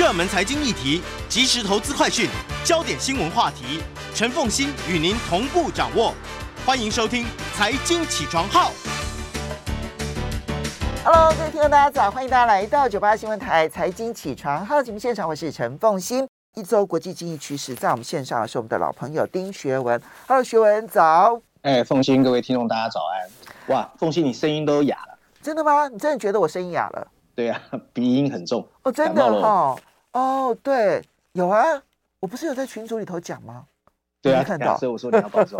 热门财经议题、即时投资快讯、焦点新闻话题，陈凤欣与您同步掌握。欢迎收听《财经起床号》。Hello，各位听众，大家早！欢迎大家来到九八新闻台《财经起床号》节目现场，我是陈凤欣。一周国际经济趋势，在我们线上的是我们的老朋友丁学文。Hello，学文早。哎，凤欣，各位听众，大家早安。哇，凤欣，你声音都哑了。真的吗？你真的觉得我声音哑了？对啊，鼻音很重。哦，真的哈。哦，对，有啊，我不是有在群组里头讲吗？对啊，看到，所以我说你要保重。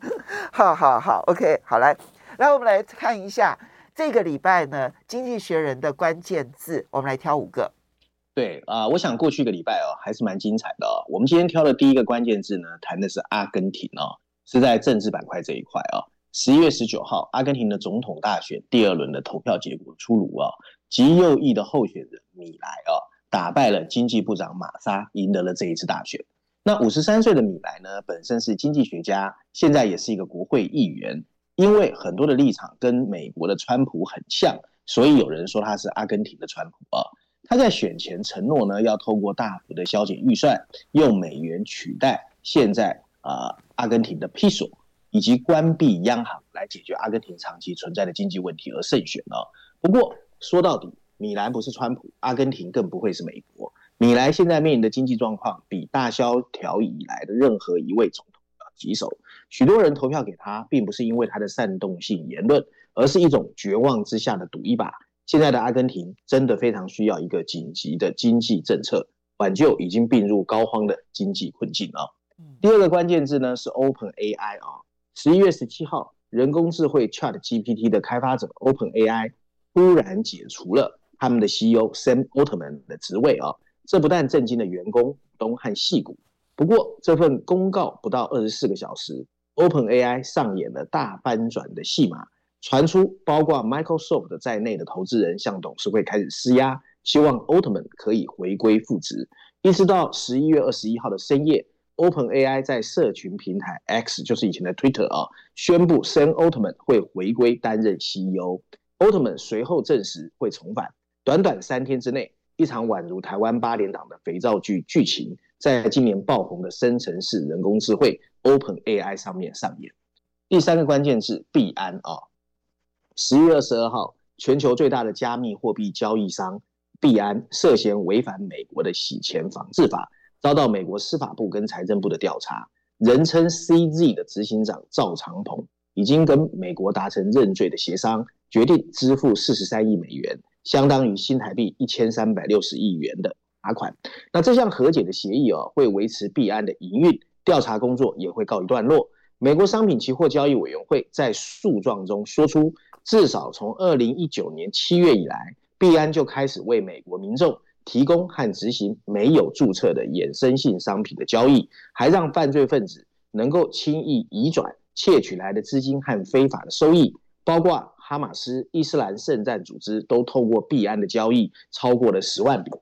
好好好，OK，好来，来我们来看一下这个礼拜呢，《经济学人》的关键字，我们来挑五个。对啊，呃，我想过去一个礼拜哦，还是蛮精彩的哦。我们今天挑的第一个关键字呢，谈的是阿根廷哦，是在政治板块这一块哦。十一月十九号，阿根廷的总统大选第二轮的投票结果出炉哦，极右翼的候选人米莱哦。打败了经济部长马萨，赢得了这一次大选。那五十三岁的米莱呢，本身是经济学家，现在也是一个国会议员。因为很多的立场跟美国的川普很像，所以有人说他是阿根廷的川普啊。他在选前承诺呢，要透过大幅的削减预算，用美元取代现在啊阿根廷的披索，以及关闭央行来解决阿根廷长期存在的经济问题而胜选了。不过说到底。米兰不是川普，阿根廷更不会是美国。米莱现在面临的经济状况，比大萧条以来的任何一位总统要棘手。许多人投票给他，并不是因为他的煽动性言论，而是一种绝望之下的赌一把。现在的阿根廷真的非常需要一个紧急的经济政策，挽救已经病入膏肓的经济困境啊。第二个关键字呢是 Open AI 啊。十一月十七号，人工智慧 Chat GPT 的开发者 Open AI 突然解除了。他们的 CEO Sam Altman 的职位啊，这不但震惊了员工、股东和矽谷。不过，这份公告不到二十四个小时，OpenAI 上演了大翻转的戏码，传出包括 Microsoft 在内的投资人向董事会开始施压，希望 Altman 可以回归复职。一直到十一月二十一号的深夜，OpenAI 在社群平台 X，就是以前的 Twitter 啊，宣布 Sam Altman 会回归担任 CEO。Altman 随后证实会重返。短短三天之内，一场宛如台湾八点档的肥皂剧剧情，在今年爆红的生成式人工智慧 OpenAI 上面上演。第三个关键字币安啊，十月二十二号，全球最大的加密货币交易商币安涉嫌违反美国的洗钱防治法，遭到美国司法部跟财政部的调查。人称 CZ 的执行长赵长鹏已经跟美国达成认罪的协商，决定支付四十三亿美元。相当于新台币一千三百六十亿元的罚款。那这项和解的协议哦，会维持币安的营运，调查工作也会告一段落。美国商品期货交易委员会在诉状中说出，至少从二零一九年七月以来，币安就开始为美国民众提供和执行没有注册的衍生性商品的交易，还让犯罪分子能够轻易移转窃取来的资金和非法的收益，包括。哈马斯、伊斯兰圣战组织都透过币安的交易超过了十万笔。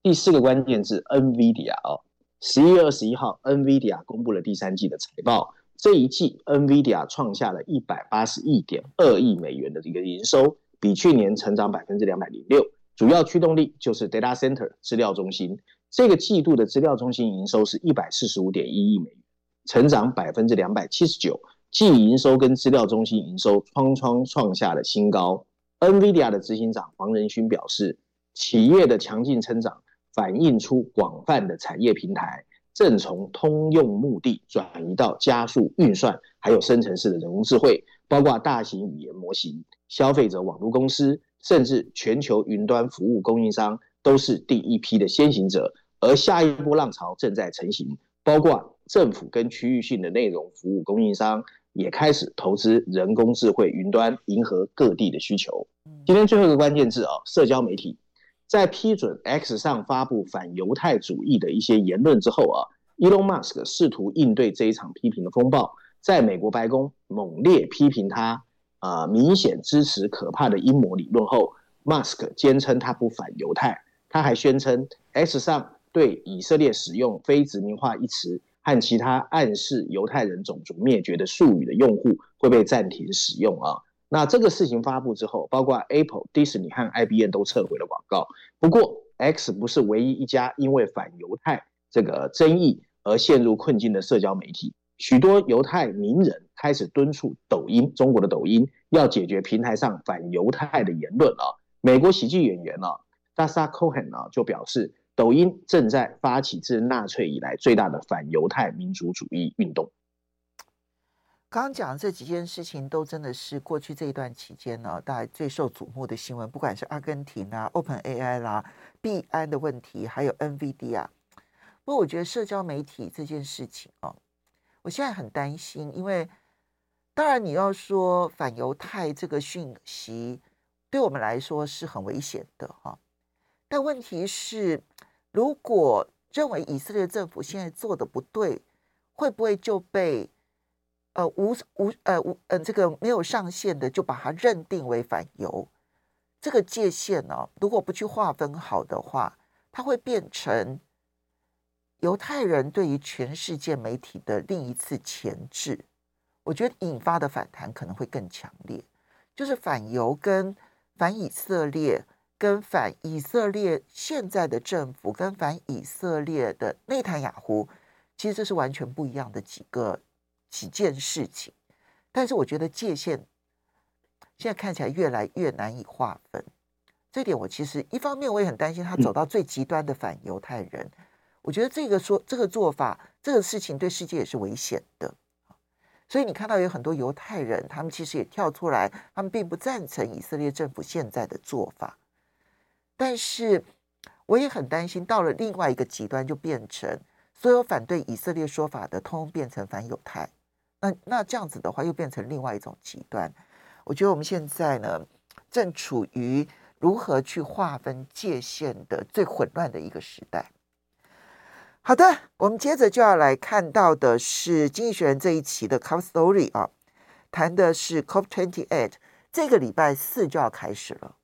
第四个关键字，NVIDIA 哦，十一月二十一号，NVIDIA 公布了第三季的财报。这一季，NVIDIA 创下了一百八十一点二亿美元的一个营收，比去年成长百分之两百零六。主要驱动力就是 Data Center 资料中心。这个季度的资料中心营收是一百四十五点一亿美元，成长百分之两百七十九。季营收跟资料中心营收双双创下了新高。NVIDIA 的执行长黄仁勋表示，企业的强劲成长反映出广泛的产业平台正从通用目的转移到加速运算，还有生成式的人工智慧，包括大型语言模型、消费者网络公司，甚至全球云端服务供应商都是第一批的先行者。而下一波浪潮正在成型，包括政府跟区域性的内容服务供应商。也开始投资人工智慧云端，迎合各地的需求。今天最后一个关键字啊，社交媒体。在批准 X 上发布反犹太主义的一些言论之后啊，Elon Musk 试图应对这一场批评的风暴，在美国白宫猛烈批评他啊、呃，明显支持可怕的阴谋理论后，Musk 坚称他不反犹太，他还宣称 X 上对以色列使用非殖民化一词和其他暗示犹太人种族灭绝的术语的用户会被暂停使用啊。那这个事情发布之后，包括 Apple、Disney 和 IBM 都撤回了广告。不过，X 不是唯一一家因为反犹太这个争议而陷入困境的社交媒体。许多犹太名人开始敦促抖音（中国的抖音）要解决平台上反犹太的言论啊。美国喜剧演员啊 d a s a Cohen 啊就表示，抖音正在发起自纳粹以来最大的反犹太民族主义运动。刚刚讲的这几件事情，都真的是过去这一段期间呢，大家最受瞩目的新闻，不管是阿根廷啊、OpenAI 啦、币安的问题，还有 NVD 啊。不过，我觉得社交媒体这件事情啊，我现在很担心，因为当然你要说反犹太这个讯息，对我们来说是很危险的哈。但问题是，如果认为以色列政府现在做的不对，会不会就被？呃，无无呃无嗯、这个没有上限的，就把它认定为反犹，这个界限呢、哦，如果不去划分好的话，它会变成犹太人对于全世界媒体的另一次钳制。我觉得引发的反弹可能会更强烈，就是反犹跟反以色列，跟反以色列现在的政府，跟反以色列的内塔尼亚胡，其实这是完全不一样的几个。几件事情，但是我觉得界限现在看起来越来越难以划分。这点我其实一方面我也很担心他走到最极端的反犹太人。我觉得这个说这个做法，这个事情对世界也是危险的。所以你看到有很多犹太人，他们其实也跳出来，他们并不赞成以色列政府现在的做法。但是我也很担心，到了另外一个极端，就变成所有反对以色列说法的，通通变成反犹太。那那这样子的话，又变成另外一种极端。我觉得我们现在呢，正处于如何去划分界限的最混乱的一个时代。好的，我们接着就要来看到的是《经济学人》这一期的 Cover Story 啊，谈的是 COP28，这个礼拜四就要开始了。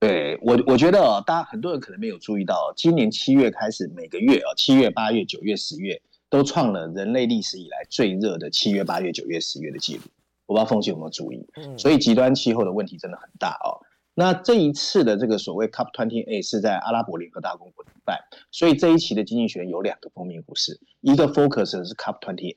对我，我觉得哦，大家很多人可能没有注意到，今年七月开始，每个月啊，七月、八月、九月、十月。都创了人类历史以来最热的七月、八月、九月、十月的记录。我不知道凤姐有没有注意，所以极端气候的问题真的很大哦。那这一次的这个所谓 COP28 是在阿拉伯联合大公国举办，所以这一期的经济学有两个封面故事，一个 focus 是 COP28，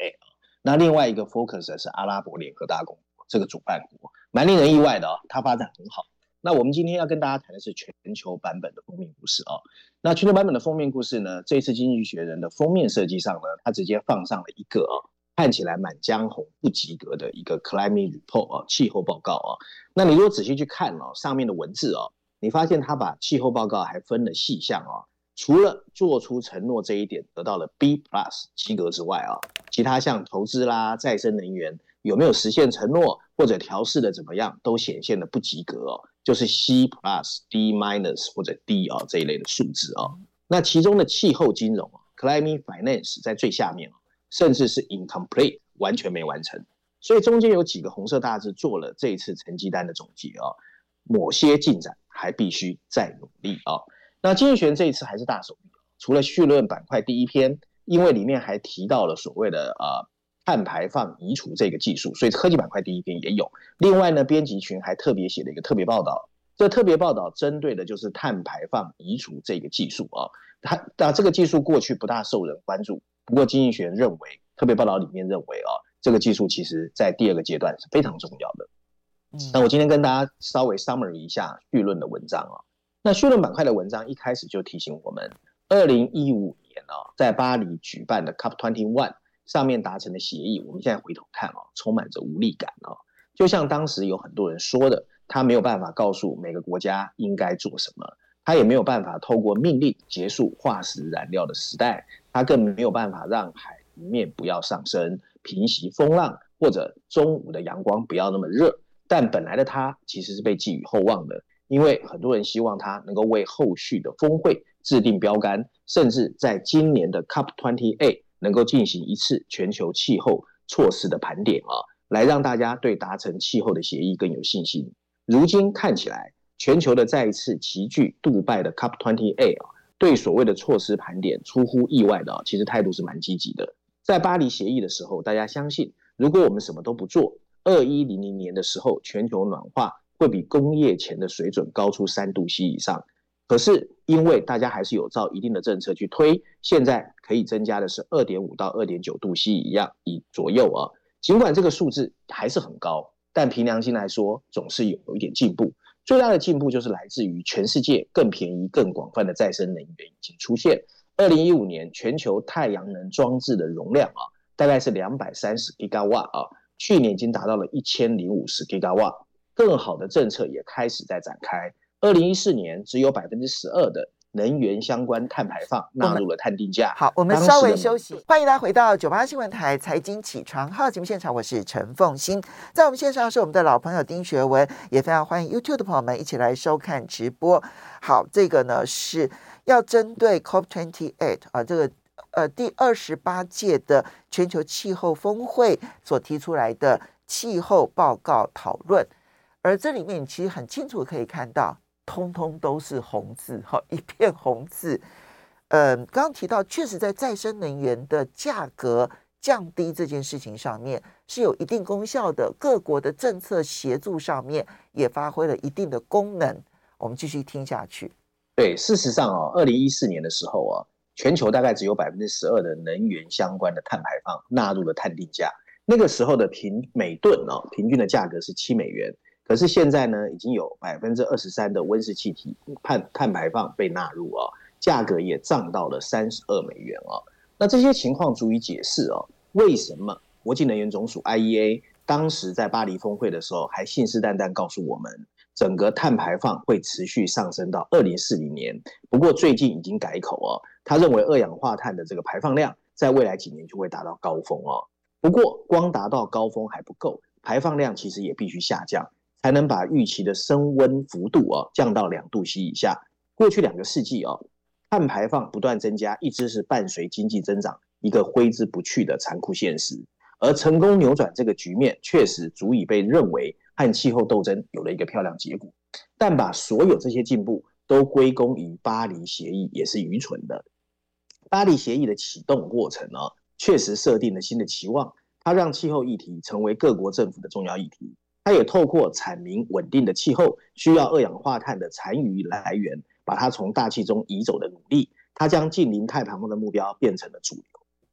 那另外一个 focus 是阿拉伯联合大公国这个主办国，蛮令人意外的哦，它发展很好。那我们今天要跟大家谈的是全球版本的封面故事哦。那全球版本的封面故事呢？这一次《经济学人》的封面设计上呢，它直接放上了一个啊，看起来满江红、不及格的一个 climate report 啊，气候报告啊。那你如果仔细去看哦，上面的文字哦，你发现它把气候报告还分了细项啊。除了做出承诺这一点得到了 B plus 及格之外啊，其他像投资啦、再生能源有没有实现承诺或者调试的怎么样，都显现的不及格哦。就是 C plus、D minus 或者 D 啊这一类的数字啊，那其中的气候金融啊 （climate finance） 在最下面，甚至是 incomplete 完全没完成。所以中间有几个红色大字做了这一次成绩单的总结啊，某些进展还必须再努力啊。那经济学这一次还是大手笔，除了绪论板块第一篇，因为里面还提到了所谓的啊。碳排放移除这个技术，所以科技板块第一篇也有。另外呢，编辑群还特别写了一个特别报道。这特别报道针对的就是碳排放移除这个技术啊。它那这个技术过去不大受人关注，不过经济学人认为，特别报道里面认为啊，这个技术其实在第二个阶段是非常重要的。那我今天跟大家稍微 summary 一下绪论的文章啊。那绪论板块的文章一开始就提醒我们，二零一五年啊，在巴黎举办的 COP Twenty One。上面达成的协议，我们现在回头看啊，充满着无力感啊。就像当时有很多人说的，他没有办法告诉每个国家应该做什么，他也没有办法透过命令结束化石燃料的时代，他更没有办法让海面不要上升、平息风浪，或者中午的阳光不要那么热。但本来的他其实是被寄予厚望的，因为很多人希望他能够为后续的峰会制定标杆，甚至在今年的 COP28 能够进行一次全球气候措施的盘点啊，来让大家对达成气候的协议更有信心。如今看起来，全球的再一次齐聚杜拜的 COP28 啊，对所谓的措施盘点出乎意外的啊，其实态度是蛮积极的。在巴黎协议的时候，大家相信，如果我们什么都不做，二一零零年的时候，全球暖化会比工业前的水准高出三度 C 以上。可是因为大家还是有照一定的政策去推，现在可以增加的是二点五到二点九度 C 一样以左右啊。尽管这个数字还是很高，但凭良心来说，总是有有一点进步。最大的进步就是来自于全世界更便宜、更广泛的再生能源已经出现。二零一五年全球太阳能装置的容量啊，大概是两百三十吉瓦啊，去年已经达到了一千零五十吉瓦。更好的政策也开始在展开。二零一四年只有百分之十二的能源相关碳排放纳入了碳定价。好，我们稍微休息，欢迎大家回到九八新闻台财经起床号节目现场，我是陈凤欣，在我们线上是我们的老朋友丁学文，也非常欢迎 YouTube 的朋友们一起来收看直播。好，这个呢是。要针对 COP28 啊，这个呃第二十八届的全球气候峰会所提出来的气候报告讨论，而这里面其实很清楚可以看到，通通都是红字，哈，一片红字。嗯、刚刚提到，确实在再生能源的价格降低这件事情上面是有一定功效的，各国的政策协助上面也发挥了一定的功能。我们继续听下去。对，事实上啊，二零一四年的时候啊，全球大概只有百分之十二的能源相关的碳排放纳入了碳定价。那个时候的平每吨哦，平均的价格是七美元。可是现在呢，已经有百分之二十三的温室气体碳碳排放被纳入啊，价格也涨到了三十二美元啊。那这些情况足以解释哦，为什么国际能源总署 IEA 当时在巴黎峰会的时候还信誓旦旦告诉我们。整个碳排放会持续上升到二零四零年，不过最近已经改口哦，他认为二氧化碳的这个排放量在未来几年就会达到高峰哦。不过光达到高峰还不够，排放量其实也必须下降，才能把预期的升温幅度哦降到两度 C 以下。过去两个世纪哦，碳排放不断增加，一直是伴随经济增长一个挥之不去的残酷现实。而成功扭转这个局面，确实足以被认为。和气候斗争有了一个漂亮结果，但把所有这些进步都归功于巴黎协议也是愚蠢的。巴黎协议的启动过程呢，确实设定了新的期望，它让气候议题成为各国政府的重要议题。它也透过阐明稳定的气候需要二氧化碳的残余来源，把它从大气中移走的努力，它将近零碳排放的目标变成了主流。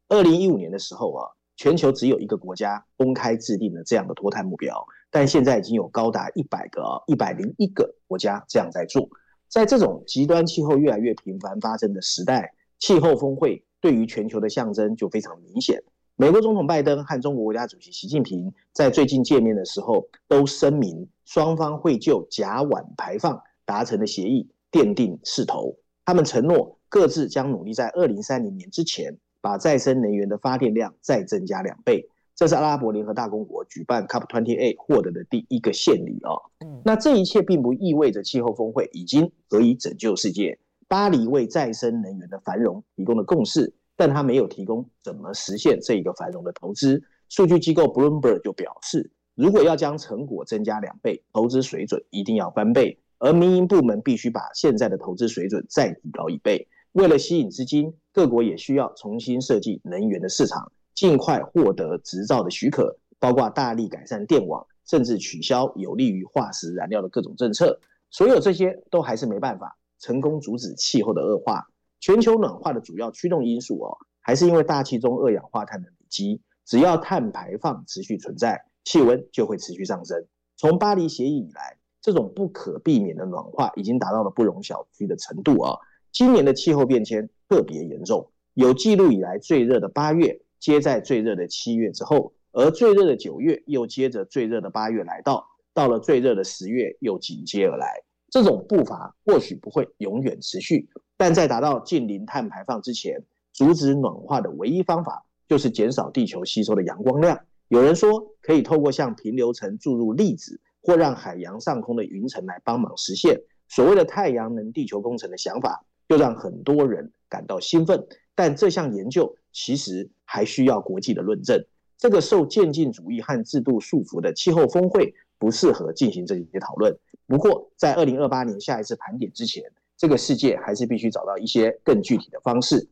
二零一五年的时候啊，全球只有一个国家公开制定了这样的脱碳目标。但现在已经有高达一百个，一百零一个国家这样在做。在这种极端气候越来越频繁发生的时代，气候峰会对于全球的象征就非常明显。美国总统拜登和中国国家主席习近平在最近见面的时候，都声明双方会就甲烷排放达成的协议奠定势头。他们承诺各自将努力在二零三零年之前，把再生能源的发电量再增加两倍。这是阿拉伯联合大公国举办 COP28 获得的第一个献礼哦。那这一切并不意味着气候峰会已经可以拯救世界。巴黎为再生能源的繁荣提供了共识，但它没有提供怎么实现这一个繁荣的投资。数据机构 Bloomberg 就表示，如果要将成果增加两倍，投资水准一定要翻倍，而民营部门必须把现在的投资水准再提高一倍。为了吸引资金，各国也需要重新设计能源的市场。尽快获得执照的许可，包括大力改善电网，甚至取消有利于化石燃料的各种政策。所有这些都还是没办法成功阻止气候的恶化。全球暖化的主要驱动因素哦，还是因为大气中二氧化碳的累积。只要碳排放持续存在，气温就会持续上升。从巴黎协议以来，这种不可避免的暖化已经达到了不容小觑的程度啊！今年的气候变迁特别严重，有记录以来最热的八月。接在最热的七月之后，而最热的九月又接着最热的八月来到，到了最热的十月又紧接而来。这种步伐或许不会永远持续，但在达到近零碳排放之前，阻止暖化的唯一方法就是减少地球吸收的阳光量。有人说可以透过向平流层注入粒子，或让海洋上空的云层来帮忙实现所谓的太阳能地球工程的想法，就让很多人感到兴奋。但这项研究其实还需要国际的论证。这个受渐进主义和制度束缚的气候峰会不适合进行这些讨论。不过，在二零二八年下一次盘点之前，这个世界还是必须找到一些更具体的方式，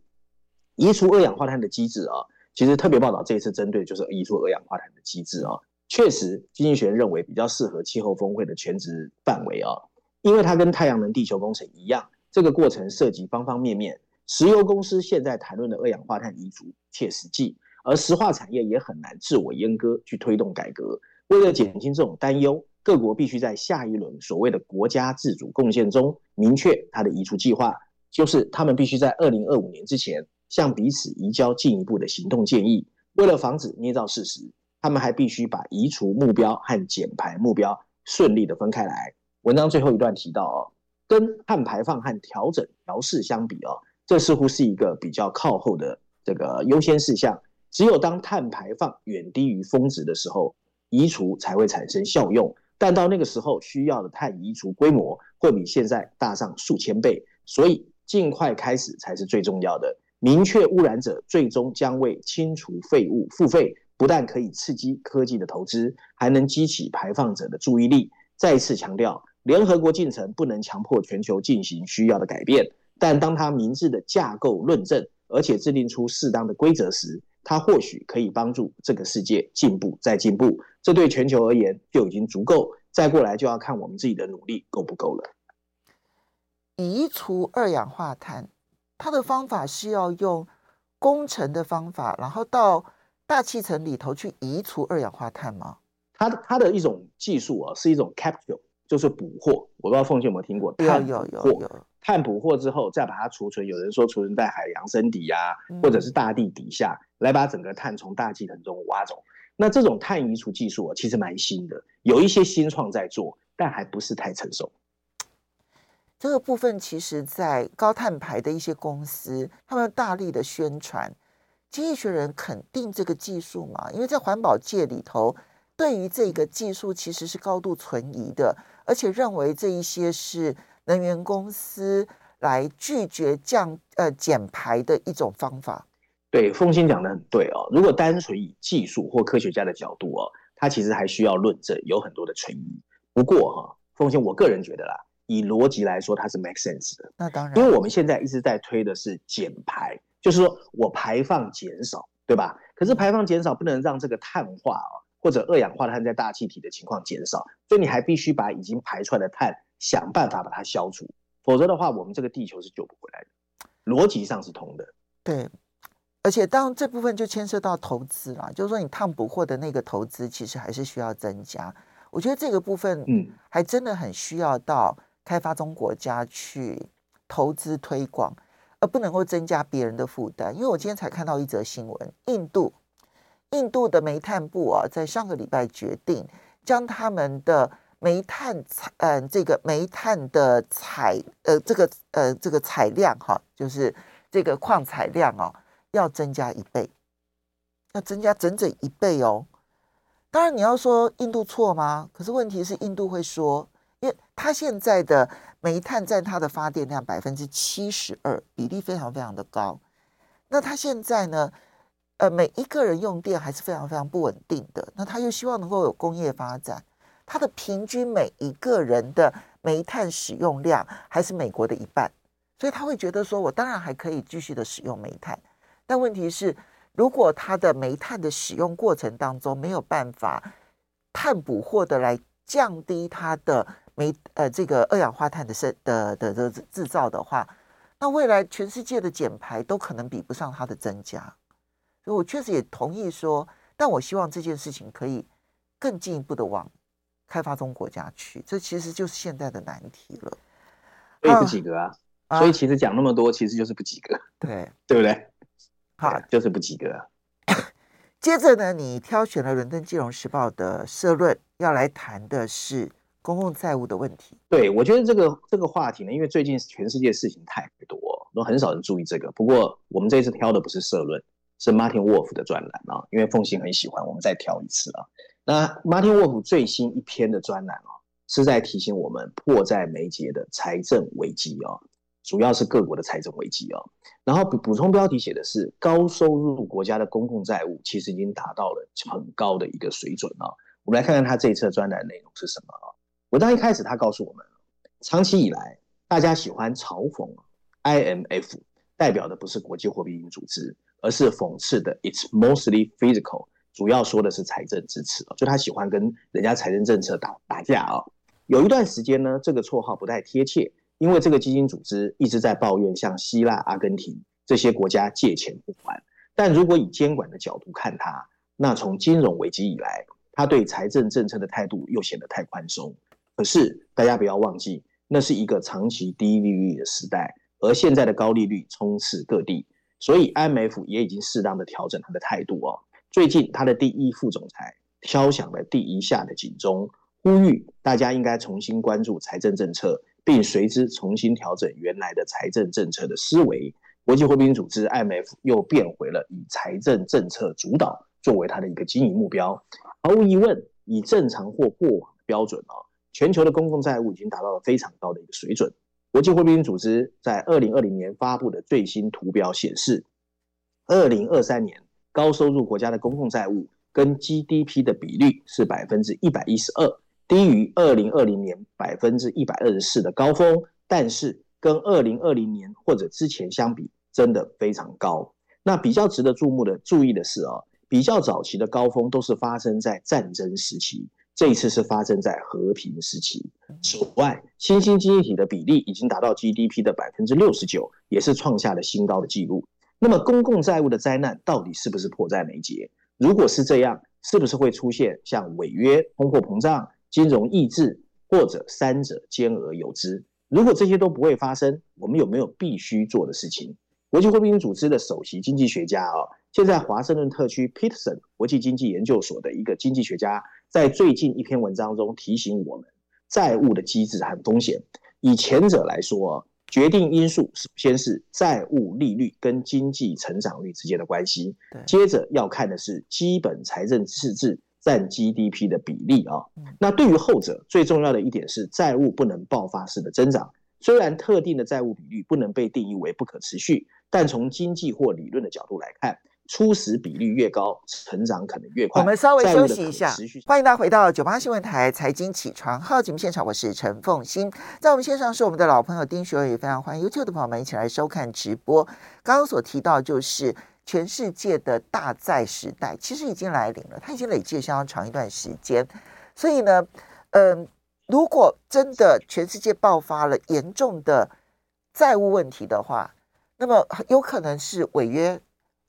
移除二氧化碳的机制啊。其实特别报道这一次针对就是移除二氧化碳的机制啊，确实经济学认为比较适合气候峰会的全值范围啊，因为它跟太阳能地球工程一样，这个过程涉及方方面面。石油公司现在谈论的二氧化碳移除切实际，而石化产业也很难自我阉割去推动改革。为了减轻这种担忧，各国必须在下一轮所谓的国家自主贡献中明确它的移除计划，就是他们必须在二零二五年之前。向彼此移交进一步的行动建议。为了防止捏造事实，他们还必须把移除目标和减排目标顺利的分开来。文章最后一段提到哦，跟碳排放和调整调适相比哦，这似乎是一个比较靠后的这个优先事项。只有当碳排放远低于峰值的时候，移除才会产生效用。但到那个时候，需要的碳移除规模会比现在大上数千倍，所以尽快开始才是最重要的。明确污染者最终将为清除废物付费，不但可以刺激科技的投资，还能激起排放者的注意力。再次强调，联合国进程不能强迫全球进行需要的改变，但当它明智的架构论证，而且制定出适当的规则时，它或许可以帮助这个世界进步再进步。这对全球而言就已经足够，再过来就要看我们自己的努力够不够了。移除二氧化碳。它的方法是要用工程的方法，然后到大气层里头去移除二氧化碳吗？它的它的一种技术啊，是一种 capture，就是捕获。我不知道凤姐有没有听过？碳有有有有。碳捕获之后，再把它储存。有人说储存在海洋深底呀、啊，或者是大地底下，嗯、来把整个碳从大气层中挖走。那这种碳移除技术啊，其实蛮新的，有一些新创在做，但还不是太成熟。这个部分其实，在高碳排的一些公司，他们大力的宣传，经济学人肯定这个技术嘛？因为在环保界里头，对于这个技术其实是高度存疑的，而且认为这一些是能源公司来拒绝降呃减排的一种方法。对，凤馨讲的很对哦。如果单纯以技术或科学家的角度哦，它其实还需要论证，有很多的存疑。不过哈，凤馨，我个人觉得啦。以逻辑来说，它是 make sense 的。那当然，因为我们现在一直在推的是减排，就是说我排放减少，对吧？可是排放减少不能让这个碳化啊，或者二氧化碳在大气体的情况减少，所以你还必须把已经排出来的碳想办法把它消除，否则的话，我们这个地球是救不回来的。逻辑上是通的。对，而且当这部分就牵涉到投资了，就是说你碳捕获的那个投资，其实还是需要增加。我觉得这个部分，嗯，还真的很需要到。开发中国家去投资推广，而不能够增加别人的负担。因为我今天才看到一则新闻，印度，印度的煤炭部啊，在上个礼拜决定将他们的煤炭采，嗯、呃，这个煤炭的采，呃，这个，呃，这个采量哈，就是这个矿采量哦，要增加一倍，要增加整整一倍哦。当然你要说印度错吗？可是问题是印度会说。因为它现在的煤炭占它的发电量百分之七十二，比例非常非常的高。那它现在呢，呃，每一个人用电还是非常非常不稳定的。那他又希望能够有工业发展，他的平均每一个人的煤炭使用量还是美国的一半，所以他会觉得说，我当然还可以继续的使用煤炭。但问题是，如果他的煤炭的使用过程当中没有办法碳捕获的来降低它的。煤呃，这个二氧化碳的生的的的制造的话，那未来全世界的减排都可能比不上它的增加。所以我确实也同意说，但我希望这件事情可以更进一步的往开发中国家去。这其实就是现在的难题了。所以不及格啊！啊所以其实讲那么多，其实就是不及格。对，对不对？好，就是不及格。接着呢，你挑选了《伦敦金融时报》的社论，要来谈的是。公共债务的问题，对，我觉得这个这个话题呢，因为最近全世界事情太多，都很少人注意这个。不过我们这次挑的不是社论，是 Martin Wolf 的专栏啊，因为凤馨很喜欢，我们再挑一次啊。那 Martin Wolf 最新一篇的专栏啊，是在提醒我们迫在眉睫的财政危机啊，主要是各国的财政危机啊。然后补补充标题写的是高收入国家的公共债务其实已经达到了很高的一个水准啊。我们来看看他这一册专栏内容是什么啊？文章一开始他告诉我们，长期以来大家喜欢嘲讽 IMF，代表的不是国际货币基金组织，而是讽刺的 It's mostly physical。主要说的是财政支持，就他喜欢跟人家财政政策打打架啊。有一段时间呢，这个绰号不太贴切，因为这个基金组织一直在抱怨向希腊、阿根廷这些国家借钱不还。但如果以监管的角度看它，那从金融危机以来，他对财政政策的态度又显得太宽松。可是大家不要忘记，那是一个长期低利率的时代，而现在的高利率充斥各地，所以 IMF 也已经适当的调整他的态度哦。最近，他的第一副总裁敲响了第一下的警钟，呼吁大家应该重新关注财政政策，并随之重新调整原来的财政政策的思维。国际货币组织 IMF 又变回了以财政政策主导作为他的一个经营目标。毫无疑问，以正常或过往的标准啊，全球的公共债务已经达到了非常高的一个水准。国际货币组织在二零二零年发布的最新图表显示，二零二三年。高收入国家的公共债务跟 GDP 的比率是百分之一百一十二，低于二零二零年百分之一百二十四的高峰，但是跟二零二零年或者之前相比，真的非常高。那比较值得注目的注意的是啊，比较早期的高峰都是发生在战争时期，这一次是发生在和平时期。此外，新兴经济体的比例已经达到 GDP 的百分之六十九，也是创下了新高的纪录。那么，公共债务的灾难到底是不是迫在眉睫？如果是这样，是不是会出现像违约、通货膨胀、金融抑制，或者三者兼而有之？如果这些都不会发生，我们有没有必须做的事情？国际货币组织的首席经济学家啊，现在华盛顿特区 Peterson 国际经济研究所的一个经济学家，在最近一篇文章中提醒我们，债务的机制和风险。以前者来说。决定因素首先是债务利率跟经济成长率之间的关系，接着要看的是基本财政赤字占 GDP 的比例啊。那对于后者，最重要的一点是债务不能爆发式的增长。虽然特定的债务比率不能被定义为不可持续，但从经济或理论的角度来看。初始比率越高，成长可能越快。我们稍微休息一下，欢迎大家回到九八新闻台财经起床号节目现场，我是陈凤欣。在我们线上是我们的老朋友丁学友，也非常欢迎 YouTube 的朋友们一起来收看直播。刚刚所提到就是全世界的大债时代，其实已经来临了，它已经累积了相当长一段时间。所以呢，嗯、呃，如果真的全世界爆发了严重的债务问题的话，那么有可能是违约。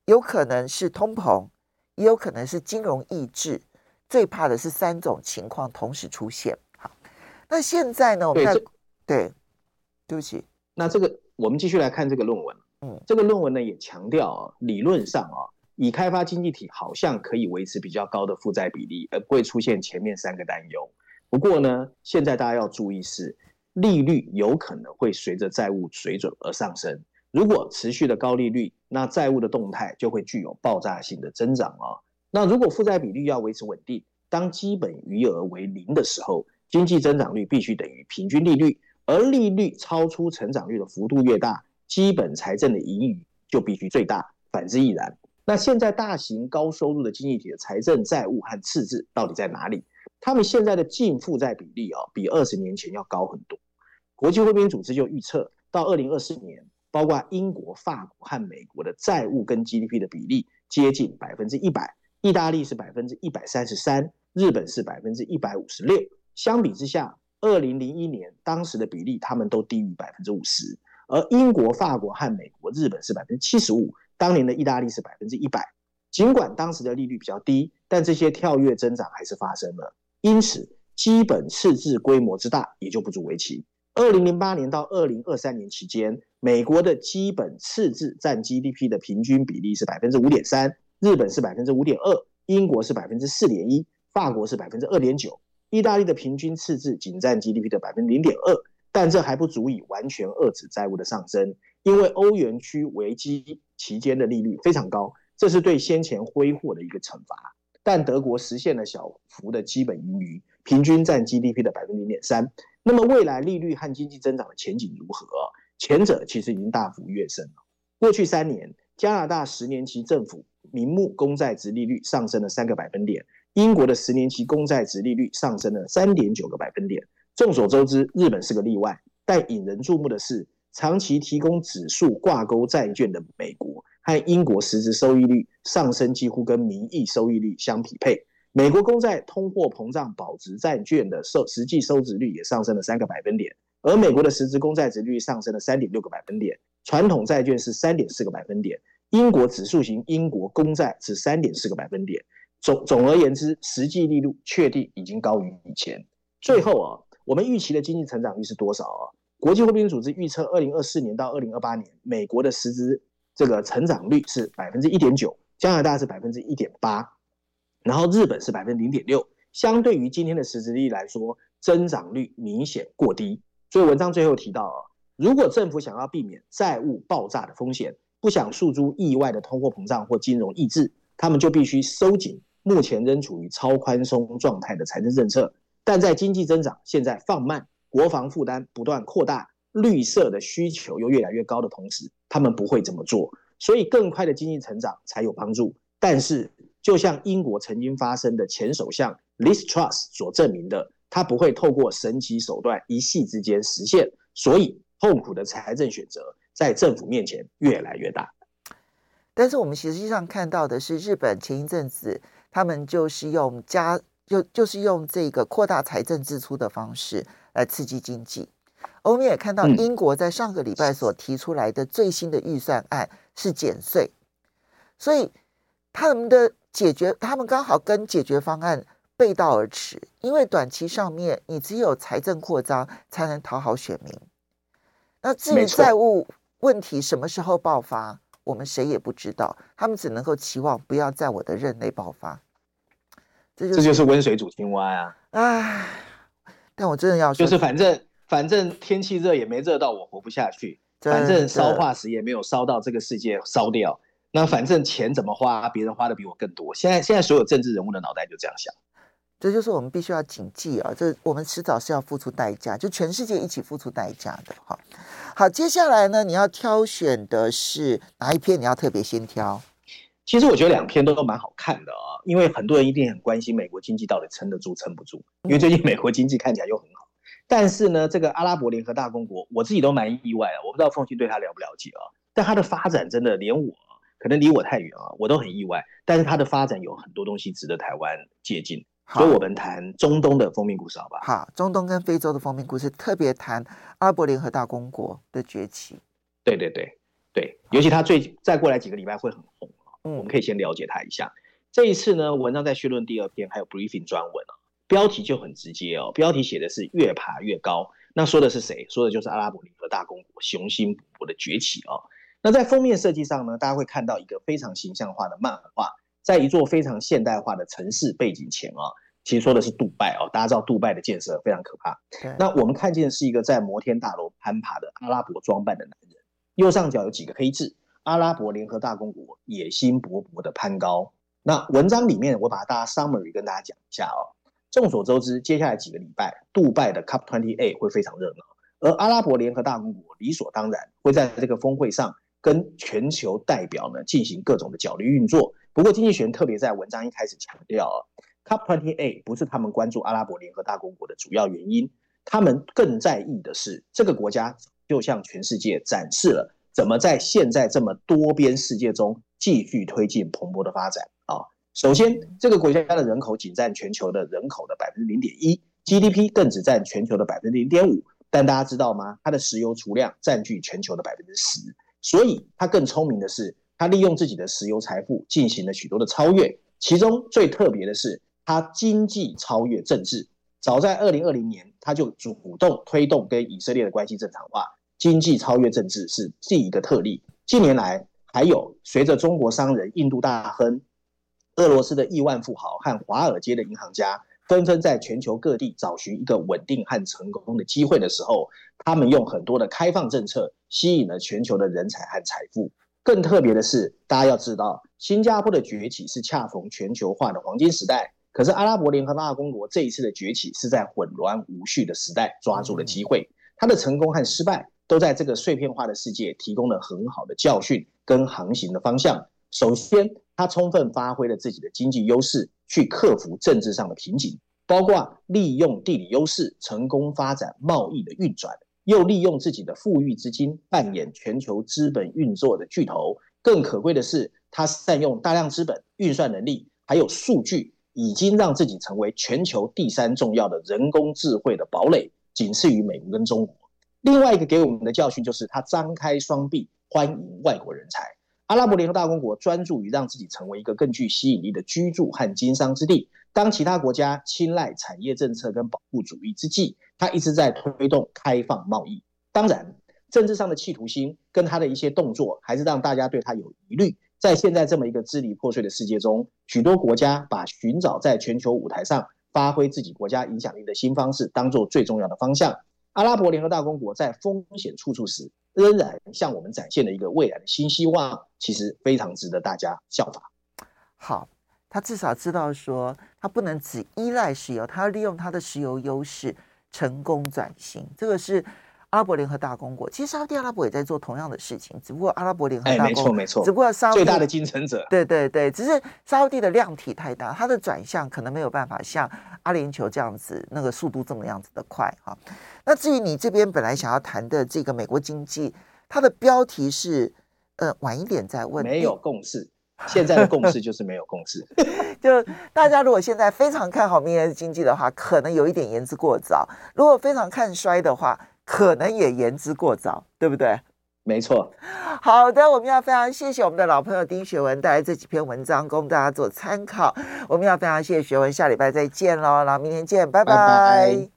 有可能是通膨，也有可能是金融抑制，最怕的是三种情况同时出现。好，那现在呢？我们对对，对不起。那这个我们继续来看这个论文。嗯，这个论文呢也强调啊，理论上啊，已开发经济体好像可以维持比较高的负债比例，而不会出现前面三个担忧。不过呢，现在大家要注意是，利率有可能会随着债务水准而上升。如果持续的高利率，那债务的动态就会具有爆炸性的增长啊。那如果负债比率要维持稳定，当基本余额为零的时候，经济增长率必须等于平均利率，而利率超出成长率的幅度越大，基本财政的盈余就必须最大，反之亦然。那现在大型高收入的经济体的财政债务和赤字到底在哪里？他们现在的净负债比例啊，比二十年前要高很多。国际货币组织就预测到二零二四年。包括英国、法国和美国的债务跟 GDP 的比例接近百分之一百，意大利是百分之一百三十三，日本是百分之一百五十六。相比之下，二零零一年当时的比例，他们都低于百分之五十。而英国、法国和美国、日本是百分之七十五，当年的意大利是百分之一百。尽管当时的利率比较低，但这些跳跃增长还是发生了。因此，基本赤字规模之大也就不足为奇。二零零八年到二零二三年期间。美国的基本赤字占 GDP 的平均比例是百分之五点三，日本是百分之五点二，英国是百分之四点一，法国是百分之二点九，意大利的平均赤字仅占 GDP 的百分之零点二，但这还不足以完全遏制债务的上升，因为欧元区危机期间的利率非常高，这是对先前挥霍的一个惩罚。但德国实现了小幅的基本盈余，平均占 GDP 的百分之零点三。那么未来利率和经济增长的前景如何？前者其实已经大幅跃升了。过去三年，加拿大十年期政府名目公债殖利率上升了三个百分点，英国的十年期公债殖利率上升了三点九个百分点。众所周知，日本是个例外，但引人注目的是，长期提供指数挂钩债券的美国和英国实质收益率上升几乎跟名义收益率相匹配。美国公债通货膨胀保值债券的收实际收殖率也上升了三个百分点，而美国的实质公债殖率上升了三点六个百分点，传统债券是三点四个百分点，英国指数型英国公债是三点四个百分点。总总而言之，实际利率确定已经高于以前。最后啊，我们预期的经济成长率是多少啊？国际货币组织预测，二零二四年到二零二八年，美国的实质这个成长率是百分之一点九，加拿大是百分之一点八。然后日本是百分之零点六，相对于今天的实质利率来说，增长率明显过低。所以文章最后提到啊，如果政府想要避免债务爆炸的风险，不想诉诸意外的通货膨胀或金融抑制，他们就必须收紧目前仍处于超宽松状态的财政政策。但在经济增长现在放慢、国防负担不断扩大、绿色的需求又越来越高的同时，他们不会这么做。所以更快的经济成长才有帮助。但是，就像英国曾经发生的前首相 Liz Truss 所证明的，他不会透过神奇手段一夕之间实现，所以痛苦的财政选择在政府面前越来越大。但是我们实际上看到的是，日本前一阵子他们就是用加就就是用这个扩大财政支出的方式来刺激经济。我们也看到英国在上个礼拜所提出来的最新的预算案是减税，所以他们的。解决他们刚好跟解决方案背道而驰，因为短期上面你只有财政扩张才能讨好选民。那至于债务问题什么时候爆发，我们谁也不知道。他们只能够期望不要在我的任内爆发。这就是、这就是温水煮青蛙呀！唉，但我真的要说，就是反正反正天气热也没热到我活不下去，反正烧化石也没有烧到这个世界烧掉。那反正钱怎么花，别人花的比我更多。现在现在所有政治人物的脑袋就这样想，这就是我们必须要谨记啊！这我们迟早是要付出代价，就全世界一起付出代价的。哈，好，接下来呢，你要挑选的是哪一篇？你要特别先挑。其实我觉得两篇都都蛮好看的啊，因为很多人一定很关心美国经济到底撑得住撑不住，因为最近美国经济看起来又很好。但是呢，这个阿拉伯联合大公国，我自己都蛮意外的。我不知道凤信对他了不了解啊？但他的发展真的连我。可能离我太远啊，我都很意外。但是它的发展有很多东西值得台湾借鉴，所以我们谈中东的封面故事，好吧？好，中东跟非洲的封面故事，特别谈阿拉伯联合大公国的崛起。对对对对，尤其他最再过来几个礼拜会很红啊，嗯，我们可以先了解它一下。这一次呢，文章在绪论第二篇还有 briefing 专文啊，标题就很直接哦，标题写的是越爬越高。那说的是谁？说的就是阿拉伯联合大公国雄心勃勃的崛起啊。那在封面设计上呢，大家会看到一个非常形象化的漫画，在一座非常现代化的城市背景前啊，其实说的是杜拜哦，大家知道杜拜的建设非常可怕。那我们看见的是一个在摩天大楼攀爬的阿拉伯装扮的男人，右上角有几个黑字：阿拉伯联合大公国野心勃勃的攀高。那文章里面我把大家 summary 跟大家讲一下哦。众所周知，接下来几个礼拜，杜拜的 COP28 会非常热闹，而阿拉伯联合大公国理所当然会在这个峰会上。跟全球代表呢进行各种的角力运作。不过，经济学人特别在文章一开始强调啊，COP28 不是他们关注阿拉伯联合大公国的主要原因，他们更在意的是这个国家就向全世界展示了怎么在现在这么多边世界中继续推进蓬勃的发展啊。首先，这个国家的人口仅占全球的人口的百分之零点一，GDP 更只占全球的百分之零点五。但大家知道吗？它的石油储量占据全球的百分之十。所以，他更聪明的是，他利用自己的石油财富进行了许多的超越。其中最特别的是，他经济超越政治。早在二零二零年，他就主动推动跟以色列的关系正常化，经济超越政治是第一个特例。近年来，还有随着中国商人、印度大亨、俄罗斯的亿万富豪和华尔街的银行家。纷纷在全球各地找寻一个稳定和成功的机会的时候，他们用很多的开放政策吸引了全球的人才和财富。更特别的是，大家要知道，新加坡的崛起是恰逢全球化的黄金时代。可是阿拉伯联合大公国这一次的崛起是在混乱无序的时代抓住了机会。它的成功和失败都在这个碎片化的世界提供了很好的教训跟航行的方向。首先，他充分发挥了自己的经济优势，去克服政治上的瓶颈，包括利用地理优势成功发展贸易的运转，又利用自己的富裕资金扮演全球资本运作的巨头。更可贵的是，他善用大量资本、运算能力还有数据。已经让自己成为全球第三重要的人工智慧的堡垒，仅次于美国跟中国。另外一个给我们的教训就是，他张开双臂欢迎外国人才。阿拉伯联合大公国专注于让自己成为一个更具吸引力的居住和经商之地。当其他国家青睐产业政策跟保护主义之际，他一直在推动开放贸易。当然，政治上的企图心跟他的一些动作，还是让大家对他有疑虑。在现在这么一个支离破碎的世界中，许多国家把寻找在全球舞台上发挥自己国家影响力的新方式当做最重要的方向。阿拉伯联合大公国在风险处处时，仍然向我们展现了一个未来的新希望，其实非常值得大家效法。好，他至少知道说，他不能只依赖石油，他要利用他的石油优势成功转型，这个是。阿拉伯联合大公国，其实沙特阿拉伯也在做同样的事情，只不过阿拉伯联合大公国，哎、没错没错，只不过沙特最大的竞争者，对对对，只是沙特的量体太大，它的转向可能没有办法像阿联酋这样子那个速度这么样子的快哈。那至于你这边本来想要谈的这个美国经济，它的标题是呃晚一点再问，没有共识，现在的共识就是没有共识。就大家如果现在非常看好明年的经济的话，可能有一点言之过早；如果非常看衰的话，可能也言之过早，对不对？没错。好的，我们要非常谢谢我们的老朋友丁学文带来这几篇文章，供大家做参考。我们要非常谢谢学文，下礼拜再见喽，然后明天见，拜拜。拜拜。